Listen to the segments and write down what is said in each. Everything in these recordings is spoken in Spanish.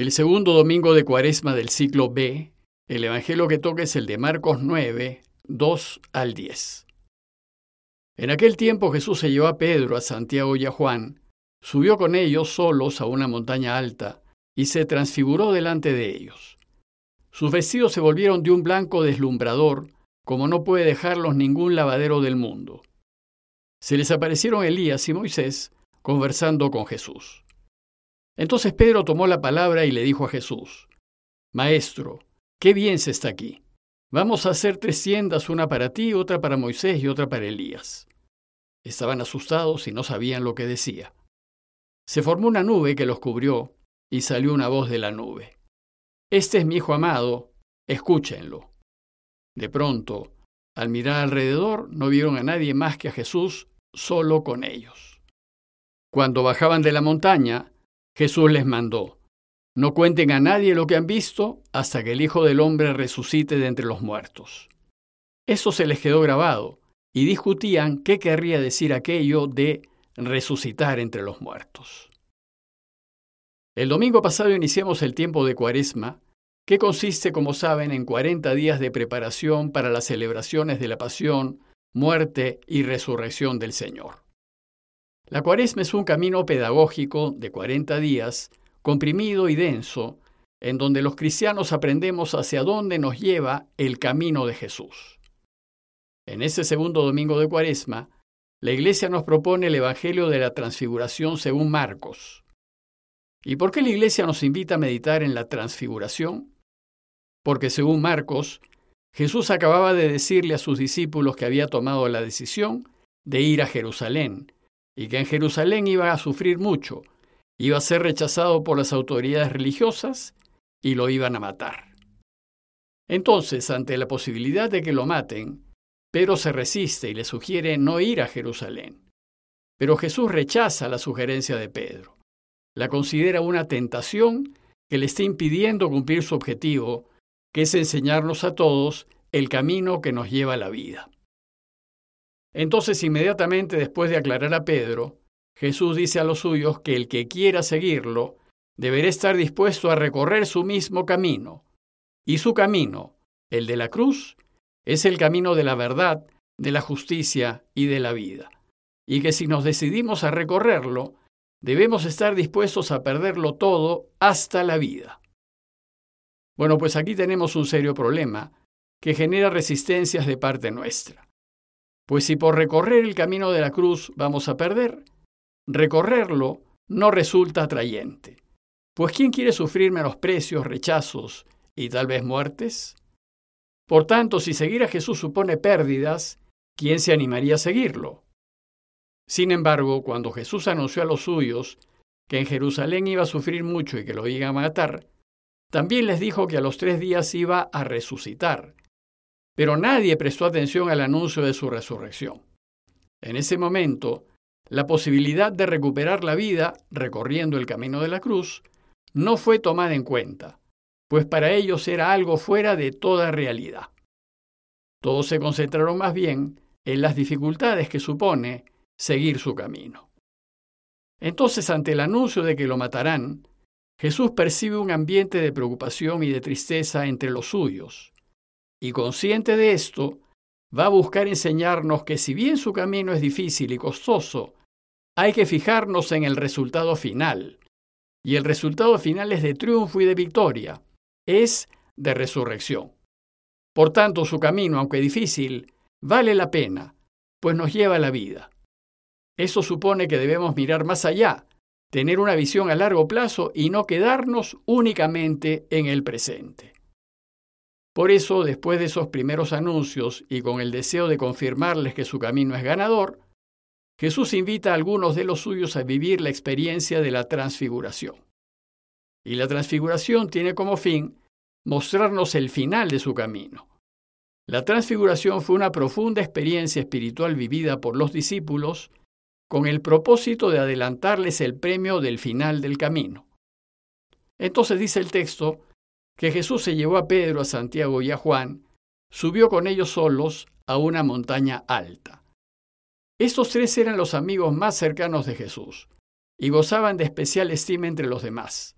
El segundo domingo de Cuaresma del ciclo B, el Evangelio que toca es el de Marcos 9, 2 al 10. En aquel tiempo Jesús se llevó a Pedro, a Santiago y a Juan, subió con ellos solos a una montaña alta y se transfiguró delante de ellos. Sus vestidos se volvieron de un blanco deslumbrador, como no puede dejarlos ningún lavadero del mundo. Se les aparecieron Elías y Moisés conversando con Jesús. Entonces Pedro tomó la palabra y le dijo a Jesús, Maestro, qué bien se está aquí. Vamos a hacer tres tiendas, una para ti, otra para Moisés y otra para Elías. Estaban asustados y no sabían lo que decía. Se formó una nube que los cubrió y salió una voz de la nube. Este es mi Hijo amado, escúchenlo. De pronto, al mirar alrededor, no vieron a nadie más que a Jesús solo con ellos. Cuando bajaban de la montaña, Jesús les mandó, no cuenten a nadie lo que han visto hasta que el Hijo del Hombre resucite de entre los muertos. Eso se les quedó grabado, y discutían qué querría decir aquello de resucitar entre los muertos. El domingo pasado iniciamos el tiempo de Cuaresma, que consiste, como saben, en 40 días de preparación para las celebraciones de la pasión, muerte y resurrección del Señor. La Cuaresma es un camino pedagógico de 40 días, comprimido y denso, en donde los cristianos aprendemos hacia dónde nos lleva el camino de Jesús. En ese segundo domingo de Cuaresma, la Iglesia nos propone el Evangelio de la Transfiguración según Marcos. ¿Y por qué la Iglesia nos invita a meditar en la Transfiguración? Porque según Marcos, Jesús acababa de decirle a sus discípulos que había tomado la decisión de ir a Jerusalén y que en Jerusalén iba a sufrir mucho, iba a ser rechazado por las autoridades religiosas y lo iban a matar. Entonces, ante la posibilidad de que lo maten, Pedro se resiste y le sugiere no ir a Jerusalén. Pero Jesús rechaza la sugerencia de Pedro. La considera una tentación que le está impidiendo cumplir su objetivo, que es enseñarnos a todos el camino que nos lleva a la vida. Entonces, inmediatamente después de aclarar a Pedro, Jesús dice a los suyos que el que quiera seguirlo deberá estar dispuesto a recorrer su mismo camino. Y su camino, el de la cruz, es el camino de la verdad, de la justicia y de la vida. Y que si nos decidimos a recorrerlo, debemos estar dispuestos a perderlo todo hasta la vida. Bueno, pues aquí tenemos un serio problema que genera resistencias de parte nuestra. Pues si por recorrer el camino de la cruz vamos a perder, recorrerlo no resulta atrayente. Pues ¿quién quiere sufrir menosprecios, rechazos y tal vez muertes? Por tanto, si seguir a Jesús supone pérdidas, ¿quién se animaría a seguirlo? Sin embargo, cuando Jesús anunció a los suyos que en Jerusalén iba a sufrir mucho y que lo iban a matar, también les dijo que a los tres días iba a resucitar. Pero nadie prestó atención al anuncio de su resurrección. En ese momento, la posibilidad de recuperar la vida recorriendo el camino de la cruz no fue tomada en cuenta pues para ellos era algo fuera de toda realidad. Todos se concentraron más bien en las dificultades que supone seguir su camino. Entonces, ante el anuncio de que lo matarán, Jesús percibe un ambiente de preocupación y de tristeza entre los suyos, y consciente de esto, va a buscar enseñarnos que si bien su camino es difícil y costoso, hay que fijarnos en el resultado final, y el resultado final es de triunfo y de victoria, es de resurrección. Por tanto, su camino, aunque difícil, vale la pena, pues nos lleva a la vida. Eso supone que debemos mirar más allá, tener una visión a largo plazo y no quedarnos únicamente en el presente. Por eso, después de esos primeros anuncios y con el deseo de confirmarles que su camino es ganador, Jesús invita a algunos de los suyos a vivir la experiencia de la transfiguración. Y la transfiguración tiene como fin mostrarnos el final de su camino. La transfiguración fue una profunda experiencia espiritual vivida por los discípulos con el propósito de adelantarles el premio del final del camino. Entonces dice el texto que Jesús se llevó a Pedro, a Santiago y a Juan, subió con ellos solos a una montaña alta. Estos tres eran los amigos más cercanos de Jesús y gozaban de especial estima entre los demás.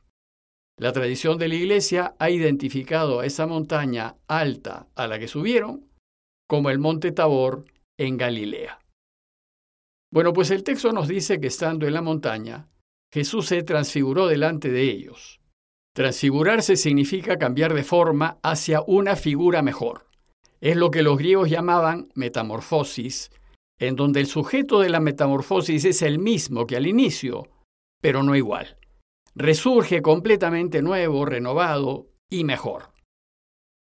La tradición de la Iglesia ha identificado a esa montaña alta a la que subieron como el monte Tabor en Galilea. Bueno, pues el texto nos dice que estando en la montaña, Jesús se transfiguró delante de ellos. Transfigurarse significa cambiar de forma hacia una figura mejor. Es lo que los griegos llamaban metamorfosis, en donde el sujeto de la metamorfosis es el mismo que al inicio, pero no igual. Resurge completamente nuevo, renovado y mejor.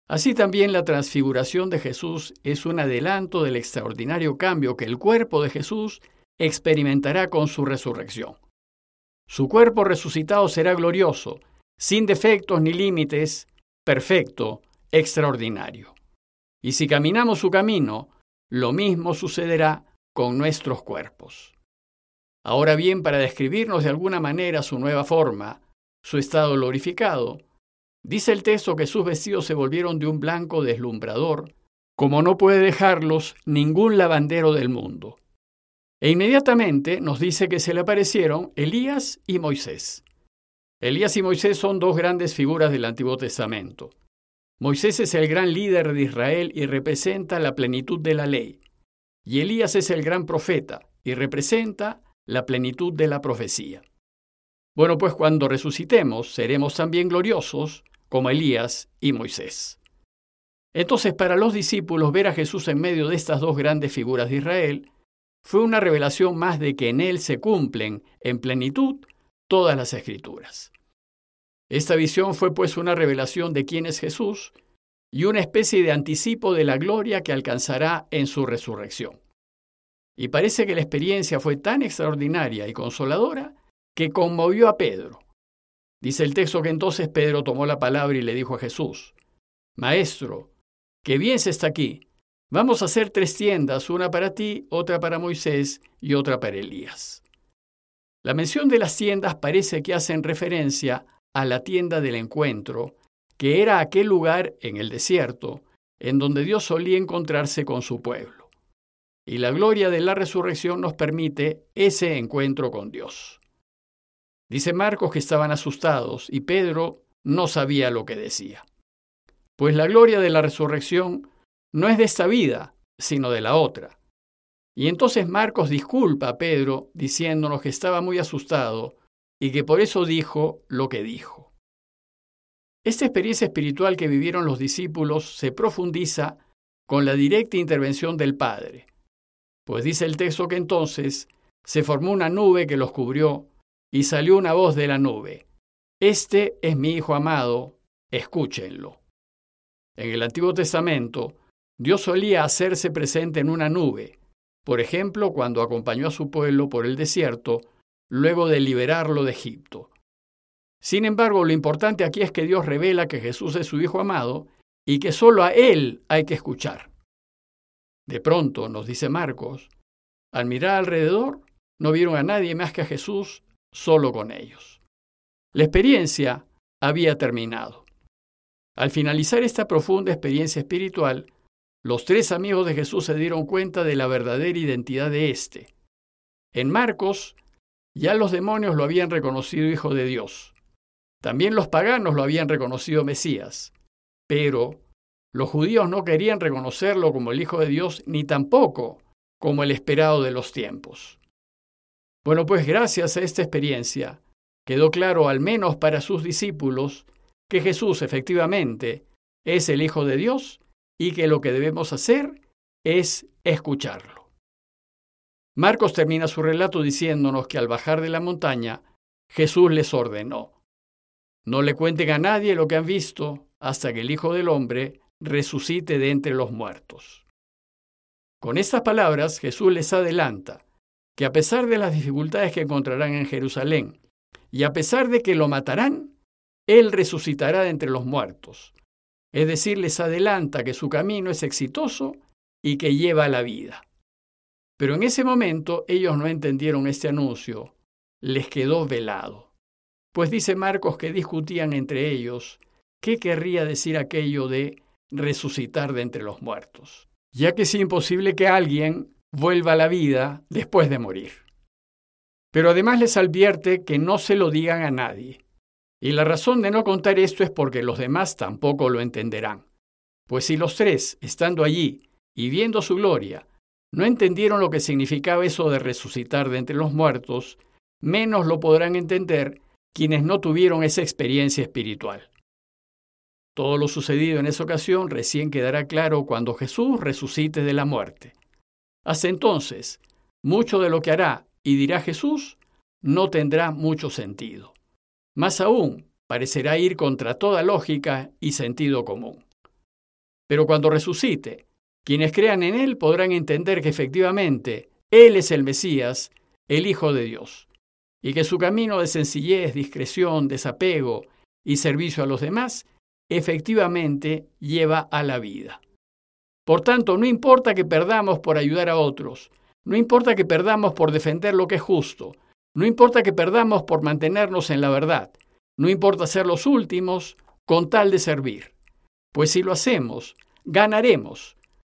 Así también la transfiguración de Jesús es un adelanto del extraordinario cambio que el cuerpo de Jesús experimentará con su resurrección. Su cuerpo resucitado será glorioso, sin defectos ni límites, perfecto, extraordinario. Y si caminamos su camino, lo mismo sucederá con nuestros cuerpos. Ahora bien, para describirnos de alguna manera su nueva forma, su estado glorificado, Dice el texto que sus vestidos se volvieron de un blanco deslumbrador, como no puede dejarlos ningún lavandero del mundo. E inmediatamente nos dice que se le aparecieron Elías y Moisés. Elías y Moisés son dos grandes figuras del Antiguo Testamento. Moisés es el gran líder de Israel y representa la plenitud de la ley. Y Elías es el gran profeta y representa la plenitud de la profecía. Bueno, pues cuando resucitemos seremos también gloriosos como Elías y Moisés. Entonces, para los discípulos, ver a Jesús en medio de estas dos grandes figuras de Israel fue una revelación más de que en Él se cumplen en plenitud todas las escrituras. Esta visión fue pues una revelación de quién es Jesús y una especie de anticipo de la gloria que alcanzará en su resurrección. Y parece que la experiencia fue tan extraordinaria y consoladora que conmovió a Pedro. Dice el texto que entonces Pedro tomó la palabra y le dijo a Jesús, Maestro, que bien se está aquí. Vamos a hacer tres tiendas, una para ti, otra para Moisés y otra para Elías. La mención de las tiendas parece que hacen referencia a la tienda del encuentro, que era aquel lugar en el desierto en donde Dios solía encontrarse con su pueblo. Y la gloria de la resurrección nos permite ese encuentro con Dios. Dice Marcos que estaban asustados y Pedro no sabía lo que decía. Pues la gloria de la resurrección no es de esta vida, sino de la otra. Y entonces Marcos disculpa a Pedro diciéndonos que estaba muy asustado y que por eso dijo lo que dijo. Esta experiencia espiritual que vivieron los discípulos se profundiza con la directa intervención del Padre, pues dice el texto que entonces se formó una nube que los cubrió y salió una voz de la nube. Este es mi Hijo amado, escúchenlo. En el Antiguo Testamento, Dios solía hacerse presente en una nube, por ejemplo, cuando acompañó a su pueblo por el desierto, luego de liberarlo de Egipto. Sin embargo, lo importante aquí es que Dios revela que Jesús es su Hijo amado y que solo a Él hay que escuchar. De pronto, nos dice Marcos, al mirar alrededor, no vieron a nadie más que a Jesús solo con ellos. La experiencia había terminado. Al finalizar esta profunda experiencia espiritual, los tres amigos de Jesús se dieron cuenta de la verdadera identidad de éste. En Marcos, ya los demonios lo habían reconocido Hijo de Dios. También los paganos lo habían reconocido Mesías. Pero los judíos no querían reconocerlo como el Hijo de Dios ni tampoco como el esperado de los tiempos. Bueno, pues gracias a esta experiencia quedó claro, al menos para sus discípulos, que Jesús efectivamente es el Hijo de Dios y que lo que debemos hacer es escucharlo. Marcos termina su relato diciéndonos que al bajar de la montaña, Jesús les ordenó, no le cuenten a nadie lo que han visto hasta que el Hijo del Hombre resucite de entre los muertos. Con estas palabras Jesús les adelanta que a pesar de las dificultades que encontrarán en Jerusalén, y a pesar de que lo matarán, Él resucitará de entre los muertos. Es decir, les adelanta que su camino es exitoso y que lleva a la vida. Pero en ese momento ellos no entendieron este anuncio, les quedó velado. Pues dice Marcos que discutían entre ellos qué querría decir aquello de resucitar de entre los muertos, ya que es imposible que alguien vuelva a la vida después de morir. Pero además les advierte que no se lo digan a nadie. Y la razón de no contar esto es porque los demás tampoco lo entenderán. Pues si los tres, estando allí y viendo su gloria, no entendieron lo que significaba eso de resucitar de entre los muertos, menos lo podrán entender quienes no tuvieron esa experiencia espiritual. Todo lo sucedido en esa ocasión recién quedará claro cuando Jesús resucite de la muerte. Hasta entonces, mucho de lo que hará y dirá Jesús no tendrá mucho sentido. Más aún, parecerá ir contra toda lógica y sentido común. Pero cuando resucite, quienes crean en Él podrán entender que efectivamente Él es el Mesías, el Hijo de Dios, y que su camino de sencillez, discreción, desapego y servicio a los demás efectivamente lleva a la vida. Por tanto, no importa que perdamos por ayudar a otros, no importa que perdamos por defender lo que es justo, no importa que perdamos por mantenernos en la verdad, no importa ser los últimos con tal de servir, pues si lo hacemos, ganaremos,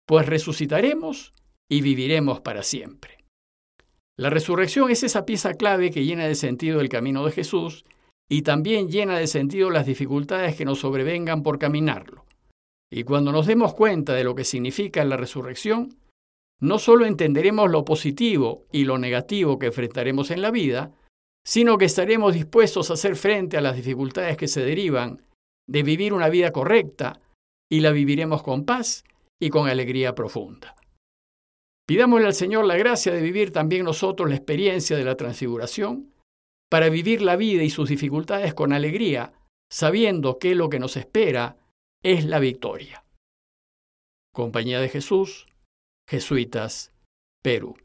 pues resucitaremos y viviremos para siempre. La resurrección es esa pieza clave que llena de sentido el camino de Jesús y también llena de sentido las dificultades que nos sobrevengan por caminarlo. Y cuando nos demos cuenta de lo que significa la resurrección, no solo entenderemos lo positivo y lo negativo que enfrentaremos en la vida, sino que estaremos dispuestos a hacer frente a las dificultades que se derivan de vivir una vida correcta y la viviremos con paz y con alegría profunda. Pidámosle al Señor la gracia de vivir también nosotros la experiencia de la transfiguración, para vivir la vida y sus dificultades con alegría, sabiendo que lo que nos espera es la victoria. Compañía de Jesús, Jesuitas, Perú.